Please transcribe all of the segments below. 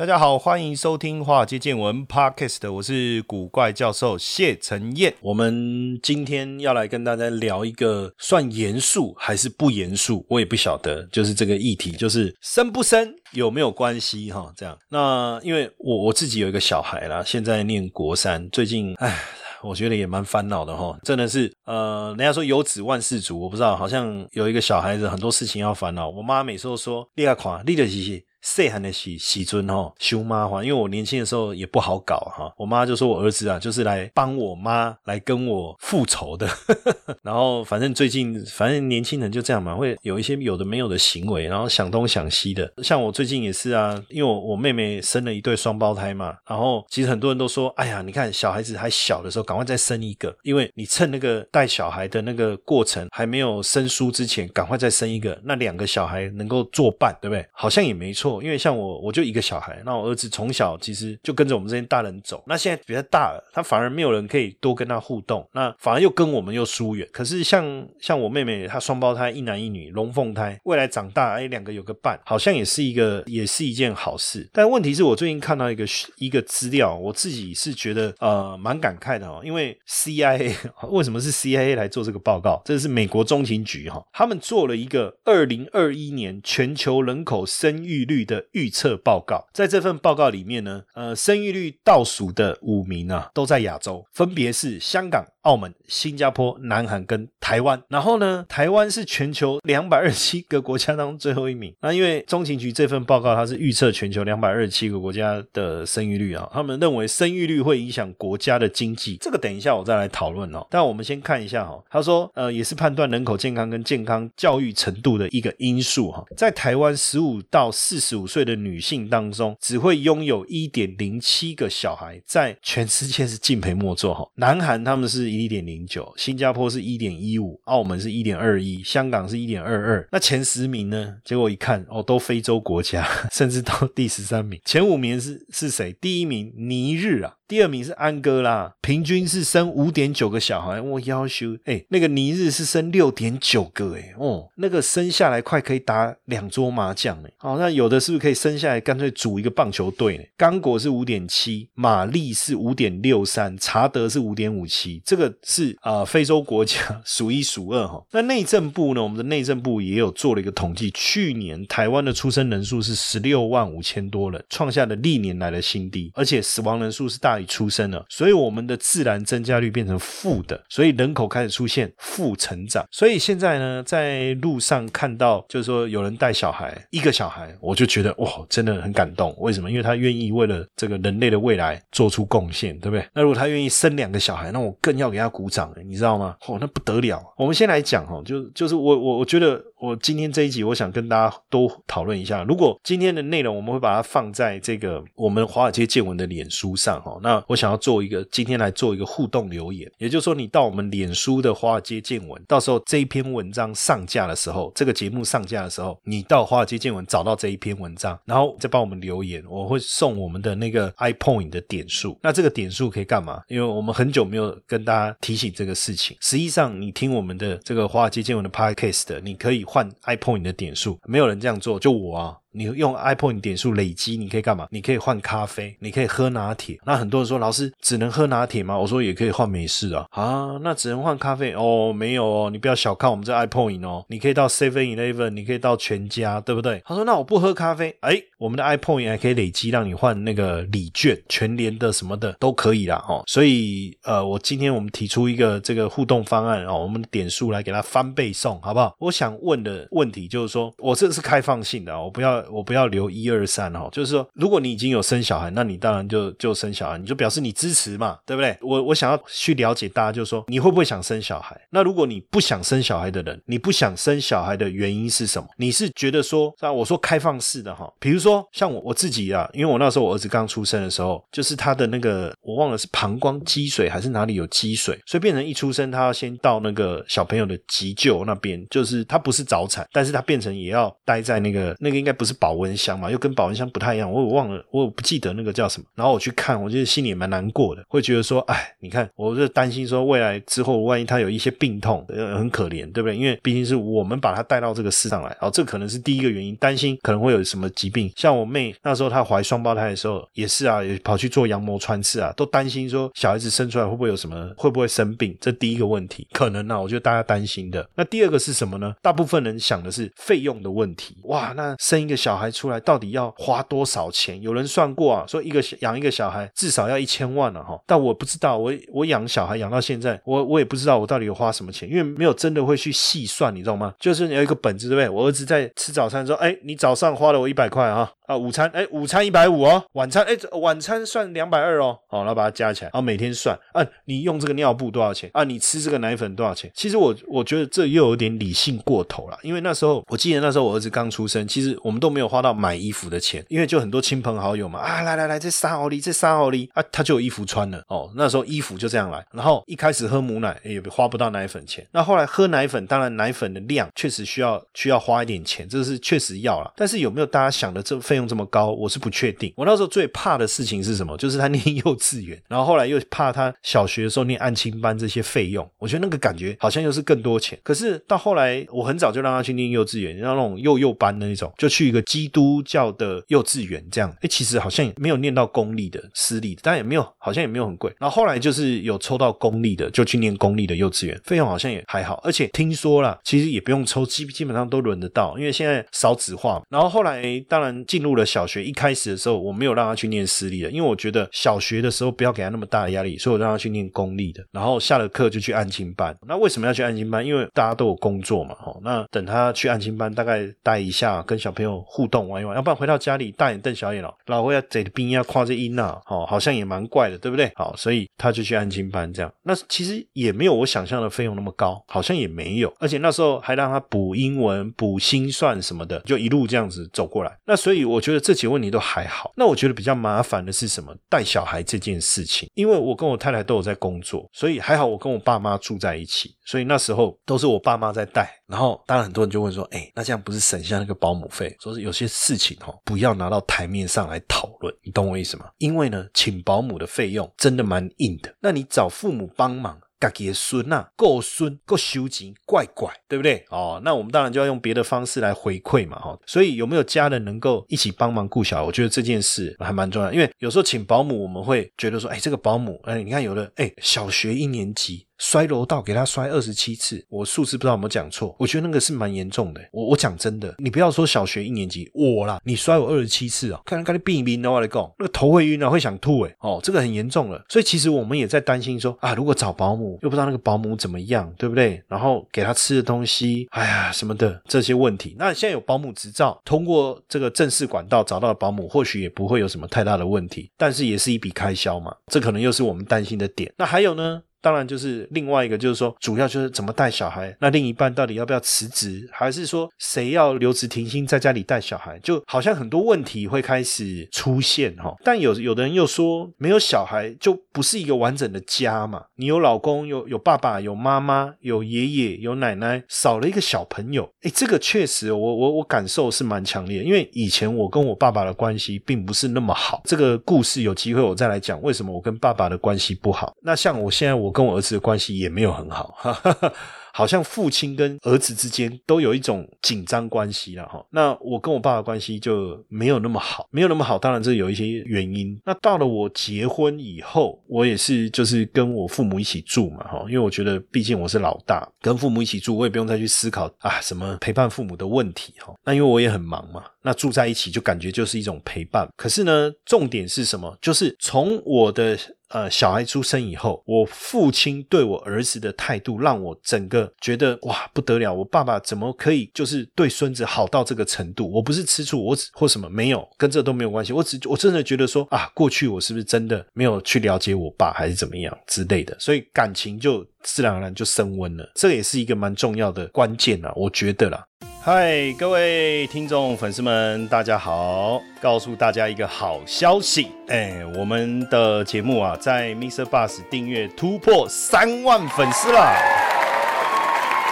大家好，欢迎收听《华尔街见闻》Podcast，我是古怪教授谢承彦。我们今天要来跟大家聊一个算严肃还是不严肃，我也不晓得，就是这个议题，就是生不生有没有关系哈？这样，那因为我我自己有一个小孩啦，现在念国三，最近唉。我觉得也蛮烦恼的哈，真的是，呃，人家说有子万事足，我不知道，好像有一个小孩子很多事情要烦恼。我妈每次都说，立下垮，立得起。细汉的喜喜尊哈，凶妈话，因为我年轻的时候也不好搞哈，我妈就说我儿子啊，就是来帮我妈来跟我复仇的。然后反正最近，反正年轻人就这样嘛，会有一些有的没有的行为，然后想东想西的。像我最近也是啊，因为我我妹妹生了一对双胞胎嘛，然后其实很多人都说，哎呀，你看小孩子还小的时候，赶快再生一个，因为你趁那个带小孩的那个过程还没有生疏之前，赶快再生一个，那两个小孩能够作伴，对不对？好像也没错。因为像我，我就一个小孩，那我儿子从小其实就跟着我们这些大人走。那现在比较大了，他反而没有人可以多跟他互动，那反而又跟我们又疏远。可是像像我妹妹，她双胞胎，一男一女，龙凤胎，未来长大，哎，两个有个伴，好像也是一个，也是一件好事。但问题是我最近看到一个一个资料，我自己是觉得呃蛮感慨的哦，因为 CIA 为什么是 CIA 来做这个报告？这是美国中情局哈，他们做了一个二零二一年全球人口生育率。的预测报告，在这份报告里面呢，呃，生育率倒数的五名啊，都在亚洲，分别是香港。澳门、新加坡、南韩跟台湾，然后呢，台湾是全球两百二十七个国家当中最后一名。那因为中情局这份报告，它是预测全球两百二十七个国家的生育率啊，他们认为生育率会影响国家的经济。这个等一下我再来讨论哦。但我们先看一下哈，他说，呃，也是判断人口健康跟健康教育程度的一个因素哈。在台湾十五到四十五岁的女性当中，只会拥有一点零七个小孩，在全世界是敬陪末座哈。南韩他们是。一点零九，新加坡是一点一五，澳门是一点二一，香港是一点二二。那前十名呢？结果一看，哦，都非洲国家，甚至到第十三名。前五名是是谁？第一名尼日啊。第二名是安哥拉，平均是生五点九个小孩。我要求，哎，那个尼日是生六点九个，哎，哦，那个生下来快可以打两桌麻将，哎，好，那有的是不是可以生下来干脆组一个棒球队呢？刚果是五点七，马利是五点六三，查德是五点五七，这个是啊，非洲国家数一数二哈。那内政部呢？我们的内政部也有做了一个统计，去年台湾的出生人数是十六万五千多人，创下了历年来的新低，而且死亡人数是大。出生了，所以我们的自然增加率变成负的，所以人口开始出现负成长。所以现在呢，在路上看到，就是说有人带小孩，一个小孩，我就觉得哇，真的很感动。为什么？因为他愿意为了这个人类的未来做出贡献，对不对？那如果他愿意生两个小孩，那我更要给他鼓掌，你知道吗？哦，那不得了。我们先来讲哈，就就是我我我觉得。我今天这一集，我想跟大家都讨论一下。如果今天的内容，我们会把它放在这个我们华尔街见闻的脸书上哈。那我想要做一个今天来做一个互动留言，也就是说，你到我们脸书的华尔街见闻，到时候这一篇文章上架的时候，这个节目上架的时候，你到华尔街见闻找到这一篇文章，然后再帮我们留言，我会送我们的那个 iPoint 的点数。那这个点数可以干嘛？因为我们很久没有跟大家提醒这个事情。实际上，你听我们的这个华尔街见闻的 Podcast，你可以。换 iPoint 的点数，没有人这样做，就我啊。你用 iPoint 点数累积，你可以干嘛？你可以换咖啡，你可以喝拿铁。那很多人说，老师只能喝拿铁吗？我说也可以换美式啊。啊，那只能换咖啡哦？没有哦，你不要小看我们这 iPoint 哦。你可以到 Seven Eleven，你可以到全家，对不对？他说，那我不喝咖啡，哎，我们的 iPoint 还可以累积，让你换那个礼券，全联的什么的都可以啦。哦。所以呃，我今天我们提出一个这个互动方案哦，我们点数来给他翻倍送，好不好？我想问的问题就是说，我这是开放性的，我不要。我不要留一二三哈，就是说，如果你已经有生小孩，那你当然就就生小孩，你就表示你支持嘛，对不对？我我想要去了解大家，就是说，你会不会想生小孩？那如果你不想生小孩的人，你不想生小孩的原因是什么？你是觉得说，像我说开放式的哈，比如说像我我自己啊，因为我那时候我儿子刚出生的时候，就是他的那个我忘了是膀胱积水还是哪里有积水，所以变成一出生他要先到那个小朋友的急救那边，就是他不是早产，但是他变成也要待在那个那个应该不是保温箱嘛，又跟保温箱不太一样，我忘了，我不记得那个叫什么。然后我去看，我觉得心里也蛮难过的，会觉得说，哎，你看，我就担心说未来之后万一他有一些病痛，很可怜，对不对？因为毕竟是我们把他带到这个世上来，然后这可能是第一个原因，担心可能会有什么疾病。像我妹那时候她怀双胞胎的时候也是啊，也跑去做羊膜穿刺啊，都担心说小孩子生出来会不会有什么，会不会生病？这第一个问题，可能啊，我觉得大家担心的。那第二个是什么呢？大部分人想的是费用的问题。哇，那生一个小孩出来到底要花多少钱？有人算过啊，说一个养一个小孩至少要一千万了哈。但我不知道，我我养小孩养到现在，我我也不知道我到底有花什么钱，因为没有真的会去细算，你知道吗？就是有一个本子对不对？我儿子在吃早餐说，哎，你早上花了我一百块啊。啊，午餐哎，午餐一百五哦，晚餐哎，晚餐算两百二哦，好，然后把它加起来，然后每天算啊，你用这个尿布多少钱啊？你吃这个奶粉多少钱？其实我我觉得这又有点理性过头了，因为那时候我记得那时候我儿子刚出生，其实我们都没有花到买衣服的钱，因为就很多亲朋好友嘛，啊，来来来，这三毫厘，这三毫厘啊，他就有衣服穿了哦。那时候衣服就这样来，然后一开始喝母奶也花不到奶粉钱，那后来喝奶粉，当然奶粉的量确实需要需要花一点钱，这是确实要了，但是有没有大家想的这费用这么高？我是。不确定，我那时候最怕的事情是什么？就是他念幼稚园，然后后来又怕他小学的时候念安亲班这些费用，我觉得那个感觉好像又是更多钱。可是到后来，我很早就让他去念幼稚园，让那种幼幼班的那种，就去一个基督教的幼稚园，这样，哎，其实好像也没有念到公立的、私立的，但也没有，好像也没有很贵。然后后来就是有抽到公立的，就去念公立的幼稚园，费用好像也还好，而且听说了，其实也不用抽，基基本上都轮得到，因为现在少子化。然后后来当然进入入了小学，一开始的时候我没有让他去念私立的，因为我觉得小学的时候不要给他那么大的压力，所以我让他去念公立的。然后下了课就去安亲班。那为什么要去安亲班？因为大家都有工作嘛，哈。那等他去安亲班，大概待一下，跟小朋友互动玩一玩，要不然回到家里大眼瞪小眼了，老会要贼的兵要夸这音呐，哦，好像也蛮怪的，对不对？好，所以他就去安亲班这样。那其实也没有我想象的费用那么高，好像也没有。而且那时候还让他补英文、补心算什么的，就一路这样子走过来。那所以我觉得这几个问题都。还好，那我觉得比较麻烦的是什么？带小孩这件事情，因为我跟我太太都有在工作，所以还好我跟我爸妈住在一起，所以那时候都是我爸妈在带。然后当然很多人就问说，哎，那这样不是省下那个保姆费？说是有些事情哈，不要拿到台面上来讨论，你懂我意思吗？因为呢，请保姆的费用真的蛮硬的，那你找父母帮忙。家己的孙呐，够孙够收钱，怪怪，对不对？哦，那我们当然就要用别的方式来回馈嘛，哈。所以有没有家人能够一起帮忙顾小孩？我觉得这件事还蛮重要，因为有时候请保姆，我们会觉得说，哎，这个保姆，哎，你看有的，哎，小学一年级。摔楼道给他摔二十七次，我数字不知道有没有讲错，我觉得那个是蛮严重的。我我讲真的，你不要说小学一年级我啦，你摔我二十七次啊，看看看你病一病的话来讲，那个头会晕啊，会想吐哎，哦，这个很严重了。所以其实我们也在担心说啊，如果找保姆又不知道那个保姆怎么样，对不对？然后给他吃的东西，哎呀什么的这些问题。那现在有保姆执照，通过这个正式管道找到保姆，或许也不会有什么太大的问题，但是也是一笔开销嘛，这可能又是我们担心的点。那还有呢？当然，就是另外一个，就是说，主要就是怎么带小孩。那另一半到底要不要辞职，还是说谁要留职停薪在家里带小孩？就好像很多问题会开始出现哈。但有有的人又说，没有小孩就不是一个完整的家嘛。你有老公，有有爸爸，有妈妈，有爷爷，有奶奶，少了一个小朋友。哎，这个确实，我我我感受是蛮强烈。因为以前我跟我爸爸的关系并不是那么好。这个故事有机会我再来讲，为什么我跟爸爸的关系不好？那像我现在我。我跟我儿子的关系也没有很好。好像父亲跟儿子之间都有一种紧张关系了哈。那我跟我爸的关系就没有那么好，没有那么好。当然这有一些原因。那到了我结婚以后，我也是就是跟我父母一起住嘛哈。因为我觉得毕竟我是老大，跟父母一起住，我也不用再去思考啊什么陪伴父母的问题哈。那因为我也很忙嘛，那住在一起就感觉就是一种陪伴。可是呢，重点是什么？就是从我的呃小孩出生以后，我父亲对我儿子的态度，让我整个觉得哇不得了，我爸爸怎么可以就是对孙子好到这个程度？我不是吃醋，我只或什么没有，跟这都没有关系。我只我真的觉得说啊，过去我是不是真的没有去了解我爸，还是怎么样之类的，所以感情就自然而然就升温了。这也是一个蛮重要的关键啊，我觉得啦。嗨，各位听众粉丝们，大家好！告诉大家一个好消息，哎，我们的节目啊，在 Mr. Bus 订阅突破三万粉丝了。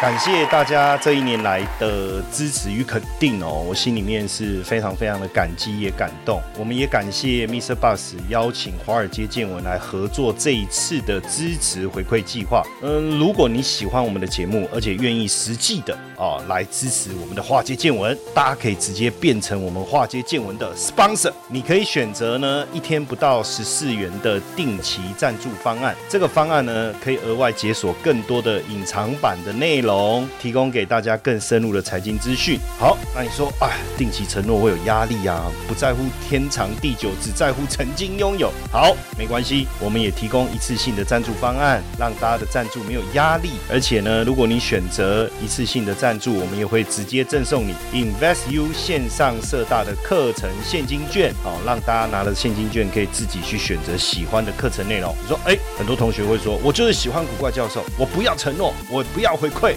感谢大家这一年来的支持与肯定哦，我心里面是非常非常的感激也感动。我们也感谢 Mr. Bus 邀请华尔街见闻来合作这一次的支持回馈计划。嗯，如果你喜欢我们的节目，而且愿意实际的啊来支持我们的华街见闻，大家可以直接变成我们华街见闻的 sponsor。你可以选择呢一天不到十四元的定期赞助方案，这个方案呢可以额外解锁更多的隐藏版的内容。龙提供给大家更深入的财经资讯。好，那你说，哎，定期承诺会有压力啊？不在乎天长地久，只在乎曾经拥有。好，没关系，我们也提供一次性的赞助方案，让大家的赞助没有压力。而且呢，如果你选择一次性的赞助，我们也会直接赠送你 Invest U 线上社大的课程现金券。好，让大家拿了现金券，可以自己去选择喜欢的课程内容。你说，哎，很多同学会说，我就是喜欢古怪教授，我不要承诺，我不要回馈。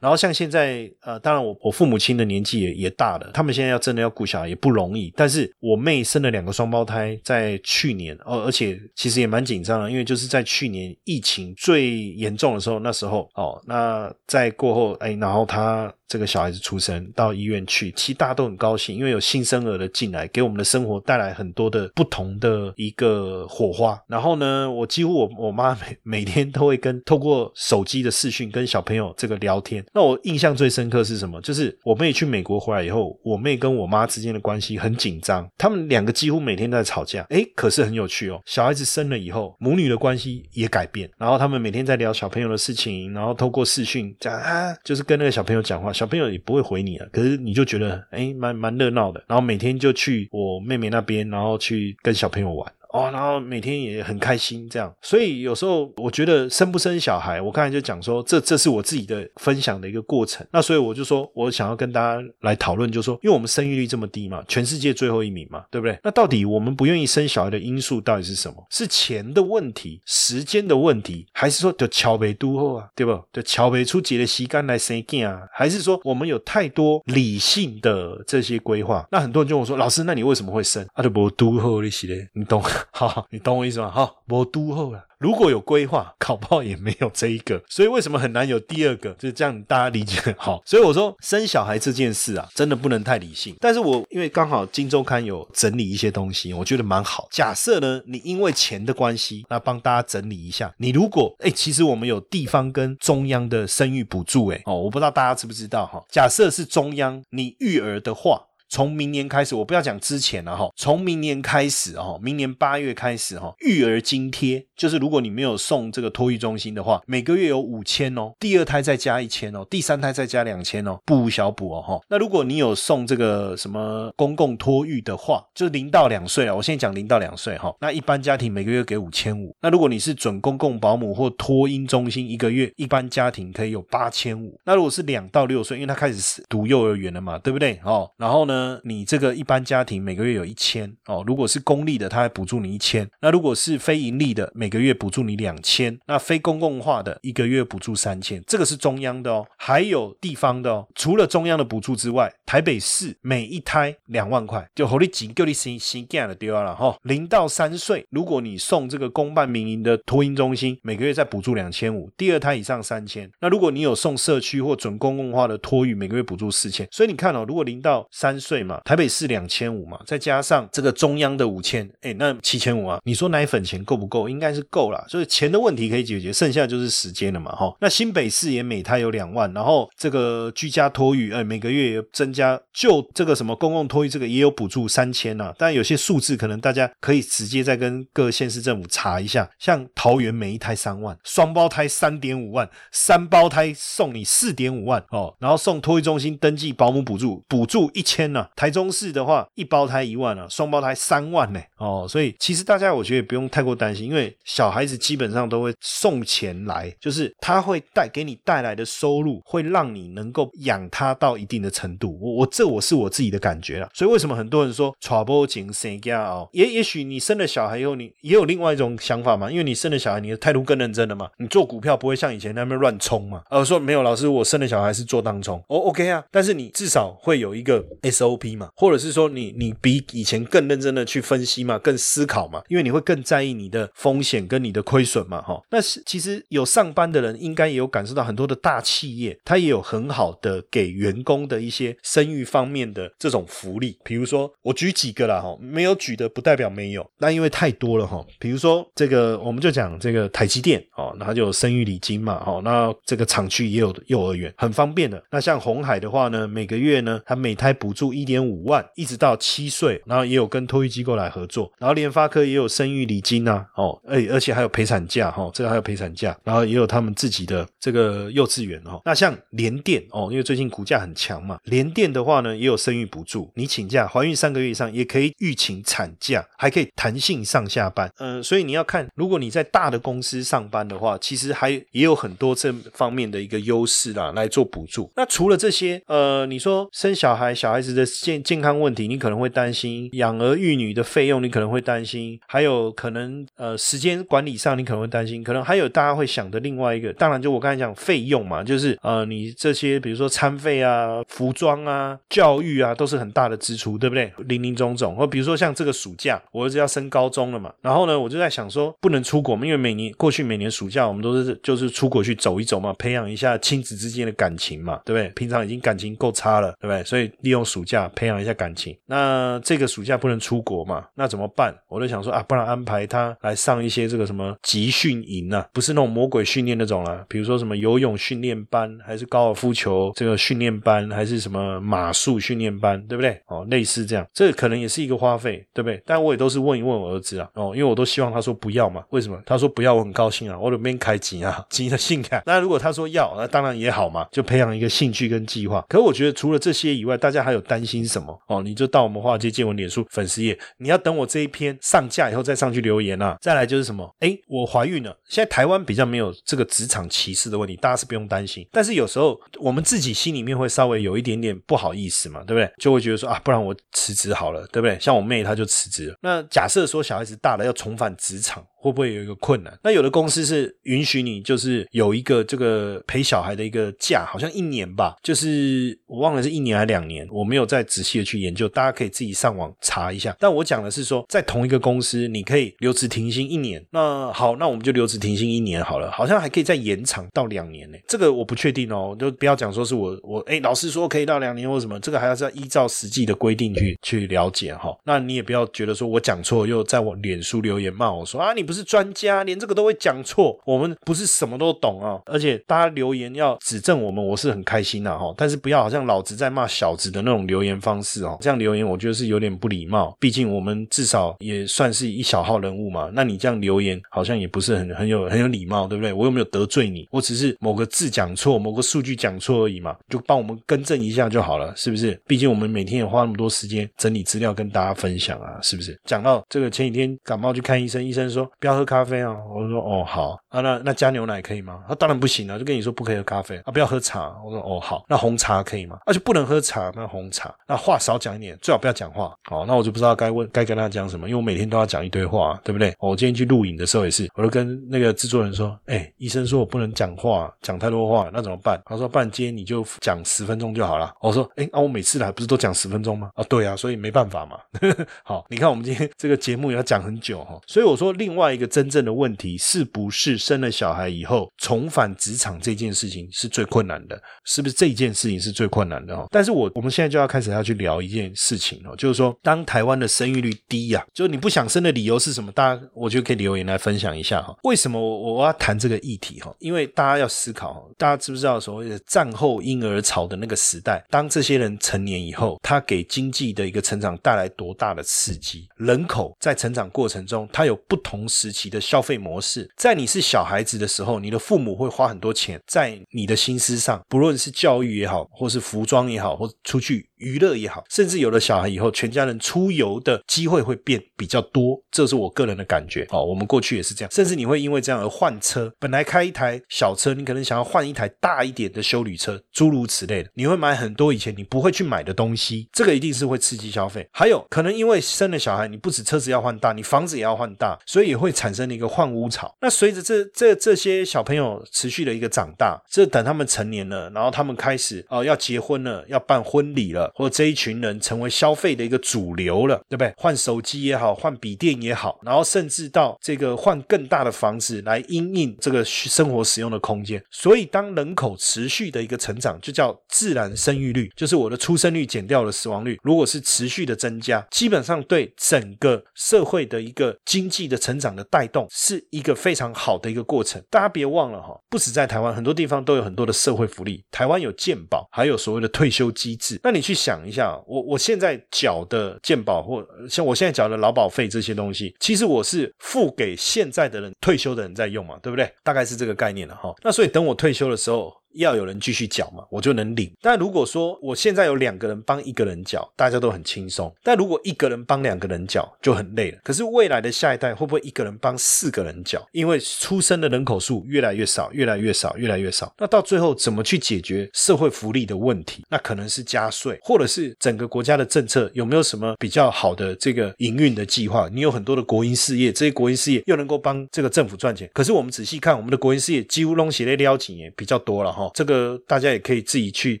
然后像现在，呃，当然我我父母亲的年纪也也大了，他们现在要真的要顾小孩也不容易。但是我妹生了两个双胞胎，在去年哦，而且其实也蛮紧张的，因为就是在去年疫情最严重的时候，那时候哦，那在过后，哎，然后她。这个小孩子出生到医院去，其实大家都很高兴，因为有新生儿的进来，给我们的生活带来很多的不同的一个火花。然后呢，我几乎我我妈每每天都会跟透过手机的视讯跟小朋友这个聊天。那我印象最深刻是什么？就是我妹去美国回来以后，我妹跟我妈之间的关系很紧张，他们两个几乎每天都在吵架。哎，可是很有趣哦，小孩子生了以后，母女的关系也改变。然后他们每天在聊小朋友的事情，然后透过视讯讲啊，就是跟那个小朋友讲话。小朋友也不会回你了，可是你就觉得哎，蛮蛮热闹的，然后每天就去我妹妹那边，然后去跟小朋友玩。哦，然后每天也很开心，这样，所以有时候我觉得生不生小孩，我刚才就讲说，这这是我自己的分享的一个过程。那所以我就说我想要跟大家来讨论，就说，因为我们生育率这么低嘛，全世界最后一名嘛，对不对？那到底我们不愿意生小孩的因素到底是什么？是钱的问题、时间的问题，还是说就桥北都后啊，对不？就桥北出节的时间来生囝啊？还是说我们有太多理性的这些规划？那很多人就我说，老师，那你为什么会生？啊，就不都后那些嘞，你懂？好，你懂我意思吗？好，我都后了。如果有规划，考不好也没有这一个，所以为什么很难有第二个？就是这样，大家理解好。所以我说生小孩这件事啊，真的不能太理性。但是我因为刚好《金周刊》有整理一些东西，我觉得蛮好。假设呢，你因为钱的关系，那帮大家整理一下。你如果哎，其实我们有地方跟中央的生育补助，哎哦，我不知道大家知不知道哈。假设是中央，你育儿的话。从明年开始，我不要讲之前了哈。从明年开始哈，明年八月开始哈，育儿津贴就是如果你没有送这个托育中心的话，每个月有五千哦，第二胎再加一千哦，第三胎再加两千哦，不无小补哦哈。那如果你有送这个什么公共托育的话，就是零到两岁啊，我现在讲零到两岁哈，那一般家庭每个月给五千五。那如果你是准公共保姆或托婴中心，一个月一般家庭可以有八千五。那如果是两到六岁，因为他开始读幼儿园了嘛，对不对？哦，然后呢？你这个一般家庭每个月有一千哦，如果是公立的，他还补助你一千；那如果是非盈利的，每个月补助你两千；那非公共化的，一个月补助三千。这个是中央的哦，还有地方的哦。除了中央的补助之外，台北市每一胎两万块，就好你紧够你新新干的丢了哈。零到三岁，如果你送这个公办民营的托婴中心，每个月再补助两千五；第二胎以上三千。那如果你有送社区或准公共化的托育，每个月补助四千。所以你看哦，如果零到三岁。岁嘛，台北市两千五嘛，再加上这个中央的五千，哎，那七千五啊，你说奶粉钱够不够？应该是够了，所以钱的问题可以解决，剩下就是时间了嘛，哈。那新北市也每胎有两万，然后这个居家托育，哎，每个月也增加，就这个什么公共托育这个也有补助三千呐，但有些数字可能大家可以直接再跟各县市政府查一下，像桃园每一胎三万，双胞胎三点五万，三胞胎送你四点五万哦，然后送托育中心登记保姆补助，补助一千呢。台中市的话，一胞胎一万啊，双胞胎三万呢，哦，所以其实大家我觉得也不用太过担心，因为小孩子基本上都会送钱来，就是他会带给你带来的收入，会让你能够养他到一定的程度。我我这我是我自己的感觉了，所以为什么很多人说传播情生家哦，也也许你生了小孩以后，你也有另外一种想法嘛，因为你生了小孩，你的态度更认真了嘛，你做股票不会像以前那边乱冲嘛，而说没有老师，我生了小孩是做当冲，哦 OK 啊，但是你至少会有一个 SO O P 嘛，或者是说你你比以前更认真的去分析嘛，更思考嘛，因为你会更在意你的风险跟你的亏损嘛，哈，那是其实有上班的人应该也有感受到很多的大企业，它也有很好的给员工的一些生育方面的这种福利，比如说我举几个啦，哈，没有举的不代表没有，那因为太多了哈，比如说这个我们就讲这个台积电哦，那它就有生育礼金嘛，哦，那这个厂区也有幼儿园，很方便的。那像红海的话呢，每个月呢，它每胎补助一点五万，一直到七岁，然后也有跟托育机构来合作，然后联发科也有生育礼金呐，哦，而而且还有陪产假哈，这个还有陪产假，然后也有他们自己的这个幼稚园哦。那像联电哦，因为最近股价很强嘛，联电的话呢，也有生育补助，你请假怀孕三个月以上也可以预请产假，还可以弹性上下班，嗯，所以你要看，如果你在大的公司上班的话，其实还也有很多这方面的一个优势啦，来做补助。那除了这些，呃，你说生小孩，小孩子的健健康问题，你可能会担心；养儿育女的费用，你可能会担心；还有可能，呃，时间管理上，你可能会担心。可能还有大家会想的另外一个，当然就我刚才讲费用嘛，就是呃，你这些比如说餐费啊、服装啊、教育啊，都是很大的支出，对不对？零零总总。或比如说像这个暑假，我儿子要升高中了嘛，然后呢，我就在想说，不能出国嘛，因为每年过去每年暑假我们都是就是出国去走一走嘛，培养一下亲子之间的感情嘛，对不对？平常已经感情够差了，对不对？所以利用暑假啊培养一下感情。那这个暑假不能出国嘛，那怎么办？我就想说啊，不然安排他来上一些这个什么集训营啊，不是那种魔鬼训练那种啦，比如说什么游泳训练班，还是高尔夫球这个训练班，还是什么马术训练班，对不对？哦，类似这样，这可能也是一个花费，对不对？但我也都是问一问我儿子啊，哦，因为我都希望他说不要嘛，为什么？他说不要，我很高兴啊，我里面开机啊，机的性感。那如果他说要，那当然也好嘛，就培养一个兴趣跟计划。可我觉得除了这些以外，大家还有担担心什么？哦，你就到我们华尔街见闻脸书粉丝页，你要等我这一篇上架以后再上去留言啊。再来就是什么？哎，我怀孕了。现在台湾比较没有这个职场歧视的问题，大家是不用担心。但是有时候我们自己心里面会稍微有一点点不好意思嘛，对不对？就会觉得说啊，不然我辞职好了，对不对？像我妹她就辞职了。那假设说小孩子大了要重返职场。会不会有一个困难？那有的公司是允许你，就是有一个这个陪小孩的一个假，好像一年吧，就是我忘了是一年还是两年，我没有再仔细的去研究，大家可以自己上网查一下。但我讲的是说，在同一个公司，你可以留职停薪一年。那好，那我们就留职停薪一年好了，好像还可以再延长到两年呢。这个我不确定哦，就不要讲说是我我哎，老师说可以到两年或什么，这个还要再依照实际的规定去去了解哈。那你也不要觉得说我讲错，又在我脸书留言骂我说啊你。不是专家，连这个都会讲错。我们不是什么都懂啊，而且大家留言要指正我们，我是很开心的哈。但是不要好像老子在骂小子的那种留言方式哦，这样留言我觉得是有点不礼貌。毕竟我们至少也算是一小号人物嘛，那你这样留言好像也不是很很有很有礼貌，对不对？我又没有得罪你，我只是某个字讲错，某个数据讲错而已嘛，就帮我们更正一下就好了，是不是？毕竟我们每天也花那么多时间整理资料跟大家分享啊，是不是？讲到这个前几天感冒去看医生，医生说。不要喝咖啡啊！我说哦好啊，那那加牛奶可以吗？他当然不行了，就跟你说不可以喝咖啡啊，不要喝茶。我说哦好，那红茶可以吗？而且不能喝茶，那红茶那话少讲一点，最好不要讲话。好，那我就不知道该问该跟他讲什么，因为我每天都要讲一堆话，对不对？我今天去录影的时候也是，我都跟那个制作人说，哎，医生说我不能讲话，讲太多话，那怎么办？他说，不然今天你就讲十分钟就好了。我说，哎，那我每次来不是都讲十分钟吗？啊，对啊，所以没办法嘛。好，你看我们今天这个节目也要讲很久哈，所以我说另外。一个真正的问题是不是生了小孩以后重返职场这件事情是最困难的？是不是这件事情是最困难的？哦，但是我我们现在就要开始。要去聊一件事情哦，就是说，当台湾的生育率低呀，就是你不想生的理由是什么？大家我就可以留言来分享一下哈。为什么我我要谈这个议题哈？因为大家要思考，大家知不知道所谓的战后婴儿潮的那个时代，当这些人成年以后，他给经济的一个成长带来多大的刺激？人口在成长过程中，它有不同时期的消费模式。在你是小孩子的时候，你的父母会花很多钱在你的心思上，不论是教育也好，或是服装也好，或出去。娱乐也好，甚至有了小孩以后，全家人出游的机会会变比较多，这是我个人的感觉。哦，我们过去也是这样，甚至你会因为这样而换车。本来开一台小车，你可能想要换一台大一点的修旅车，诸如此类的。你会买很多以前你不会去买的东西，这个一定是会刺激消费。还有可能因为生了小孩，你不止车子要换大，你房子也要换大，所以也会产生了一个换屋潮。那随着这这这些小朋友持续的一个长大，这等他们成年了，然后他们开始哦要结婚了，要办婚礼了。或这一群人成为消费的一个主流了，对不对？换手机也好，换笔电也好，然后甚至到这个换更大的房子来因应这个生活使用的空间。所以，当人口持续的一个成长，就叫自然生育率，就是我的出生率减掉了死亡率。如果是持续的增加，基本上对整个社会的一个经济的成长的带动，是一个非常好的一个过程。大家别忘了哈，不止在台湾，很多地方都有很多的社会福利。台湾有健保，还有所谓的退休机制。那你去。想一下，我我现在缴的健保或像我现在缴的劳保费这些东西，其实我是付给现在的人退休的人在用嘛，对不对？大概是这个概念了哈。那所以等我退休的时候。要有人继续缴嘛，我就能领。但如果说我现在有两个人帮一个人缴，大家都很轻松。但如果一个人帮两个人缴，就很累了。可是未来的下一代会不会一个人帮四个人缴？因为出生的人口数越来越少，越来越少，越来越少。那到最后怎么去解决社会福利的问题？那可能是加税，或者是整个国家的政策有没有什么比较好的这个营运的计划？你有很多的国营事业，这些国营事业又能够帮这个政府赚钱。可是我们仔细看，我们的国营事业几乎弄起来撩紧也比较多了。哈，这个大家也可以自己去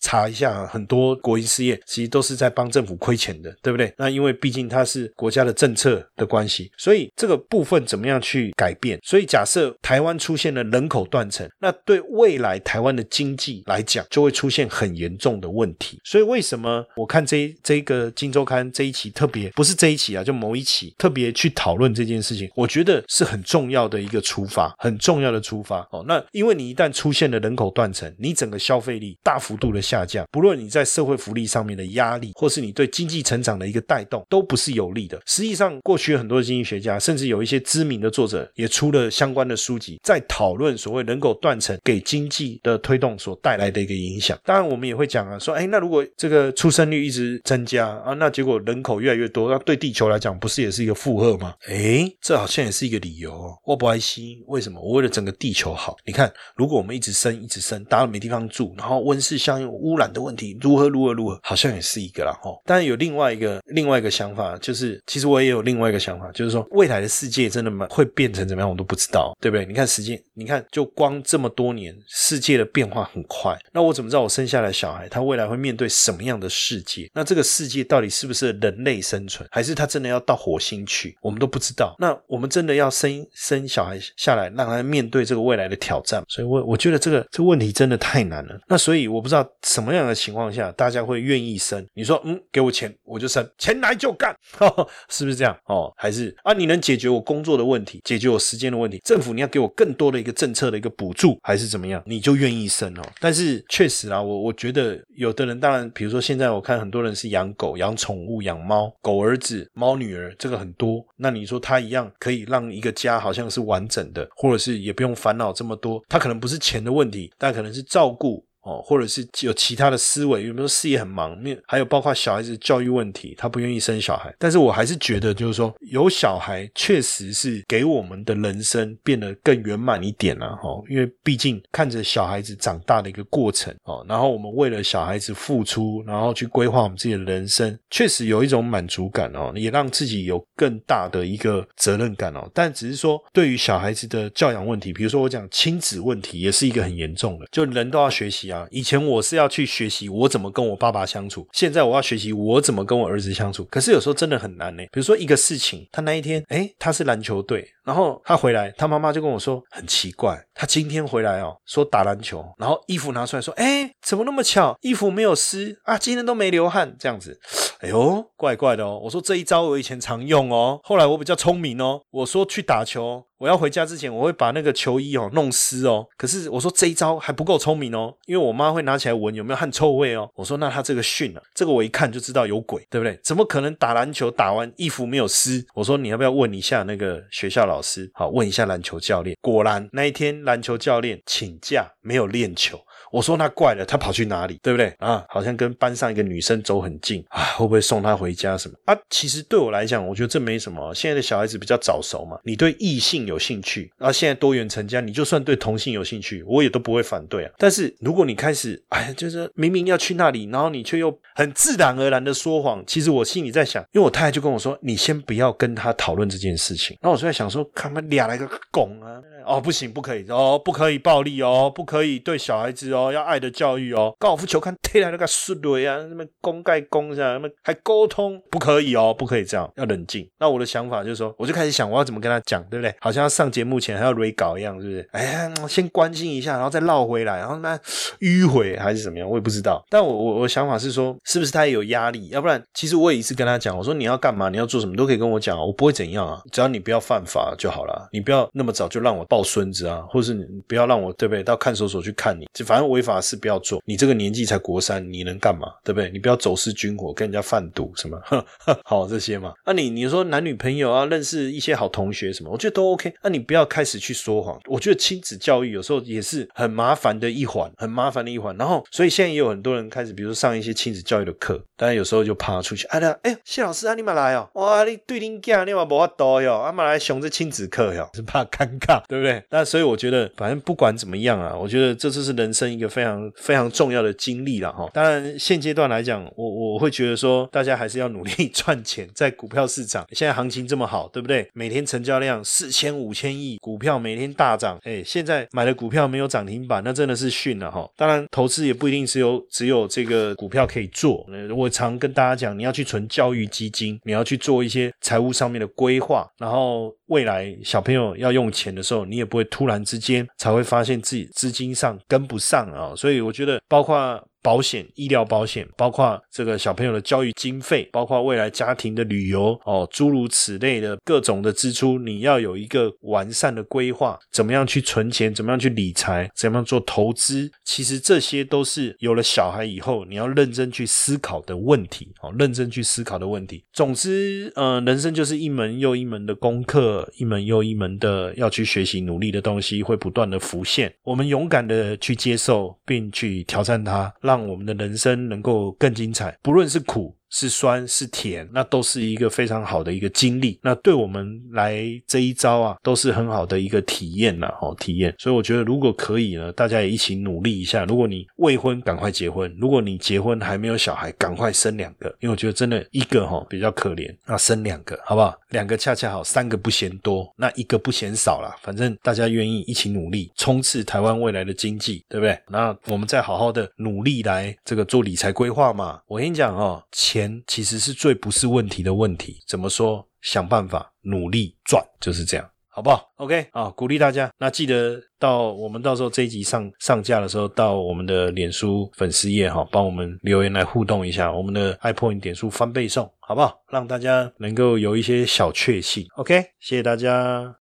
查一下，很多国营事业其实都是在帮政府亏钱的，对不对？那因为毕竟它是国家的政策的关系，所以这个部分怎么样去改变？所以假设台湾出现了人口断层，那对未来台湾的经济来讲，就会出现很严重的问题。所以为什么我看这这个《金周刊》这一期特别不是这一期啊，就某一期特别去讨论这件事情？我觉得是很重要的一个出发，很重要的出发哦。那因为你一旦出现了人口断层，你整个消费力大幅度的下降，不论你在社会福利上面的压力，或是你对经济成长的一个带动，都不是有利的。实际上，过去很多经济学家，甚至有一些知名的作者，也出了相关的书籍，在讨论所谓人口断层给经济的推动所带来的一个影响。当然，我们也会讲啊，说，哎，那如果这个出生率一直增加啊，那结果人口越来越多，那对地球来讲，不是也是一个负荷吗？哎，这好像也是一个理由。我不爱惜，为什么？我为了整个地球好。你看，如果我们一直生，一直生，大家没地方。住，然后温室效应、污染的问题如何如何如何，好像也是一个啦吼。当然有另外一个另外一个想法，就是其实我也有另外一个想法，就是说未来的世界真的吗会变成怎么样，我都不知道，对不对？你看时间，你看就光这么多年，世界的变化很快。那我怎么知道我生下来小孩他未来会面对什么样的世界？那这个世界到底是不是人类生存，还是他真的要到火星去？我们都不知道。那我们真的要生生小孩下来，让他面对这个未来的挑战？所以，我我觉得这个这问题真真的太。难了，那所以我不知道什么样的情况下大家会愿意生。你说，嗯，给我钱我就生，钱来就干，是不是这样？哦，还是啊，你能解决我工作的问题，解决我时间的问题，政府你要给我更多的一个政策的一个补助，还是怎么样，你就愿意生哦。但是确实啊，我我觉得有的人当然，比如说现在我看很多人是养狗、养宠物、养猫，狗儿子、猫女儿，这个很多。那你说他一样可以让一个家好像是完整的，或者是也不用烦恼这么多。他可能不是钱的问题，但可能是照。顾。哦，或者是有其他的思维，有没有事业很忙？面还有包括小孩子教育问题，他不愿意生小孩。但是我还是觉得，就是说有小孩确实是给我们的人生变得更圆满一点了哈。因为毕竟看着小孩子长大的一个过程哦，然后我们为了小孩子付出，然后去规划我们自己的人生，确实有一种满足感哦，也让自己有更大的一个责任感哦。但只是说，对于小孩子的教养问题，比如说我讲亲子问题，也是一个很严重的，就人都要学习啊。啊。以前我是要去学习我怎么跟我爸爸相处，现在我要学习我怎么跟我儿子相处。可是有时候真的很难呢。比如说一个事情，他那一天，哎，他是篮球队，然后他回来，他妈妈就跟我说，很奇怪，他今天回来哦，说打篮球，然后衣服拿出来说，哎，怎么那么巧，衣服没有湿啊，今天都没流汗，这样子，哎呦，怪怪的哦。我说这一招我以前常用哦，后来我比较聪明哦，我说去打球。我要回家之前，我会把那个球衣哦弄湿哦。可是我说这一招还不够聪明哦，因为我妈会拿起来闻有没有汗臭味哦。我说那他这个训了，这个我一看就知道有鬼，对不对？怎么可能打篮球打完衣服没有湿？我说你要不要问一下那个学校老师？好，问一下篮球教练。果然那一天篮球教练请假没有练球。我说那怪了，他跑去哪里？对不对啊？好像跟班上一个女生走很近啊，会不会会送他回家什么啊？其实对我来讲，我觉得这没什么。现在的小孩子比较早熟嘛，你对异性有兴趣，然后现在多元成家，你就算对同性有兴趣，我也都不会反对啊。但是如果你开始哎，就是明明要去那里，然后你却又很自然而然的说谎，其实我心里在想，因为我太太就跟我说，你先不要跟他讨论这件事情。那我就在想说，他们俩来个拱啊！哦，不行，不可以哦，不可以暴力哦，不可以对小孩子哦，要爱的教育哦。高尔夫球看踢来那个顺雷啊，什么公盖公下，什么还沟通，不可以哦，不可以这样，要冷静。那我的想法就是说，我就开始想我要怎么跟他讲，对不对？好像要上节目前还要 re 稿一样，是不是？哎，先关心一下，然后再绕回来，然后那迂回还是怎么样，我也不知道。但我我我想法是说，是不是他也有压力？要不然，其实我也一次跟他讲，我说你要干嘛，你要做什么都可以跟我讲，我不会怎样啊，只要你不要犯法就好了，你不要那么早就让我抱孙子啊。或是你不要让我对不对？到看守所去看你，就反正违法事不要做。你这个年纪才国三，你能干嘛？对不对？你不要走私军火，跟人家贩毒什么？好这些嘛。那你你说男女朋友啊，认识一些好同学什么，我觉得都 OK。那你不要开始去说谎。我觉得亲子教育有时候也是很麻烦的一环，很麻烦的一环。然后，所以现在也有很多人开始，比如说上一些亲子教育的课，当然有时候就爬出去，哎呀，哎，谢老师啊，你们来哦，哇，你对恁囝你嘛无法多哟，阿妈来上这亲子课哟，是怕尴尬，对？对那所以我觉得，反正不管怎么样啊，我觉得这次是人生一个非常非常重要的经历了哈。当然，现阶段来讲，我我会觉得说，大家还是要努力赚钱，在股票市场现在行情这么好，对不对？每天成交量四千五千亿，股票每天大涨，哎，现在买的股票没有涨停板，那真的是逊了哈。当然，投资也不一定是有只有这个股票可以做。我常跟大家讲，你要去存教育基金，你要去做一些财务上面的规划，然后。未来小朋友要用钱的时候，你你也不会突然之间才会发现自己资金上跟不上啊，所以我觉得包括。保险、医疗保险，包括这个小朋友的教育经费，包括未来家庭的旅游哦，诸如此类的各种的支出，你要有一个完善的规划，怎么样去存钱，怎么样去理财，怎么样做投资，其实这些都是有了小孩以后你要认真去思考的问题哦，认真去思考的问题。总之，呃，人生就是一门又一门的功课，一门又一门的要去学习、努力的东西会不断的浮现，我们勇敢的去接受并去挑战它，让。让我们的人生能够更精彩，不论是苦。是酸是甜，那都是一个非常好的一个经历。那对我们来这一招啊，都是很好的一个体验呐，哦，体验。所以我觉得，如果可以呢，大家也一起努力一下。如果你未婚，赶快结婚；如果你结婚还没有小孩，赶快生两个。因为我觉得真的一个哈比较可怜，那生两个好不好？两个恰恰好，三个不嫌多，那一个不嫌少了。反正大家愿意一起努力，冲刺台湾未来的经济，对不对？那我们再好好的努力来这个做理财规划嘛。我跟你讲哦，钱。其实是最不是问题的问题，怎么说？想办法努力赚，就是这样，好不好？OK 啊，鼓励大家。那记得到我们到时候这一集上上架的时候，到我们的脸书粉丝页哈，帮我们留言来互动一下，我们的 iPoint 点数翻倍送，好不好？让大家能够有一些小确幸。OK，谢谢大家。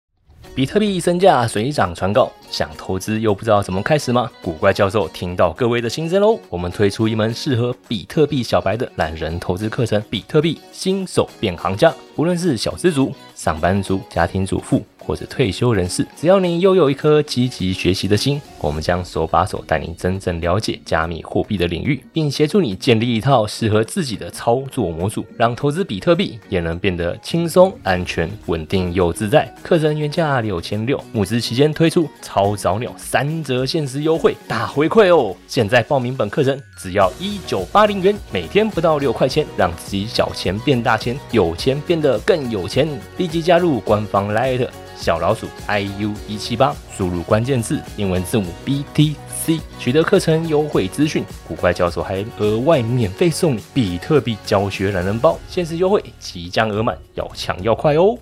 比特币身价水涨船高，想投资又不知道怎么开始吗？古怪教授听到各位的心声喽，我们推出一门适合比特币小白的懒人投资课程——比特币新手变行家，无论是小资族、上班族、家庭主妇。或者退休人士，只要你又有一颗积极学习的心，我们将手把手带你真正了解加密货币的领域，并协助你建立一套适合自己的操作模组，让投资比特币也能变得轻松、安全、稳定又自在。课程原价六千六，募资期间推出超早鸟三折限时优惠，大回馈哦！现在报名本课程只要一九八零元，每天不到六块钱，让自己小钱变大钱，有钱变得更有钱。立即加入官方 Light。小老鼠 iu 一七八，输入关键字英文字母 BTC，取得课程优惠资讯。古怪教授还额外免费送你比特币教学懒人包，限时优惠即将额满，要抢要快哦！